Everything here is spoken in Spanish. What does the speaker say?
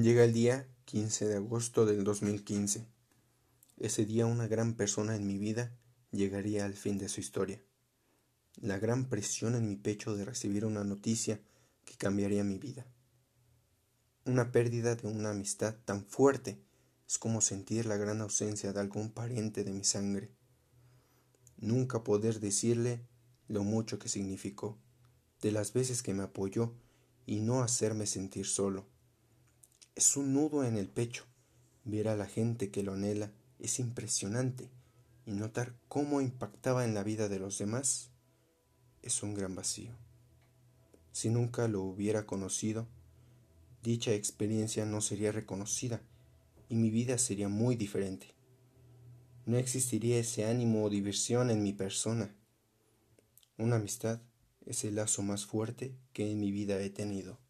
Llega el día 15 de agosto del 2015. Ese día una gran persona en mi vida llegaría al fin de su historia. La gran presión en mi pecho de recibir una noticia que cambiaría mi vida. Una pérdida de una amistad tan fuerte es como sentir la gran ausencia de algún pariente de mi sangre. Nunca poder decirle lo mucho que significó, de las veces que me apoyó y no hacerme sentir solo es un nudo en el pecho. Ver a la gente que lo anhela es impresionante y notar cómo impactaba en la vida de los demás es un gran vacío. Si nunca lo hubiera conocido, dicha experiencia no sería reconocida y mi vida sería muy diferente. No existiría ese ánimo o diversión en mi persona. Una amistad es el lazo más fuerte que en mi vida he tenido.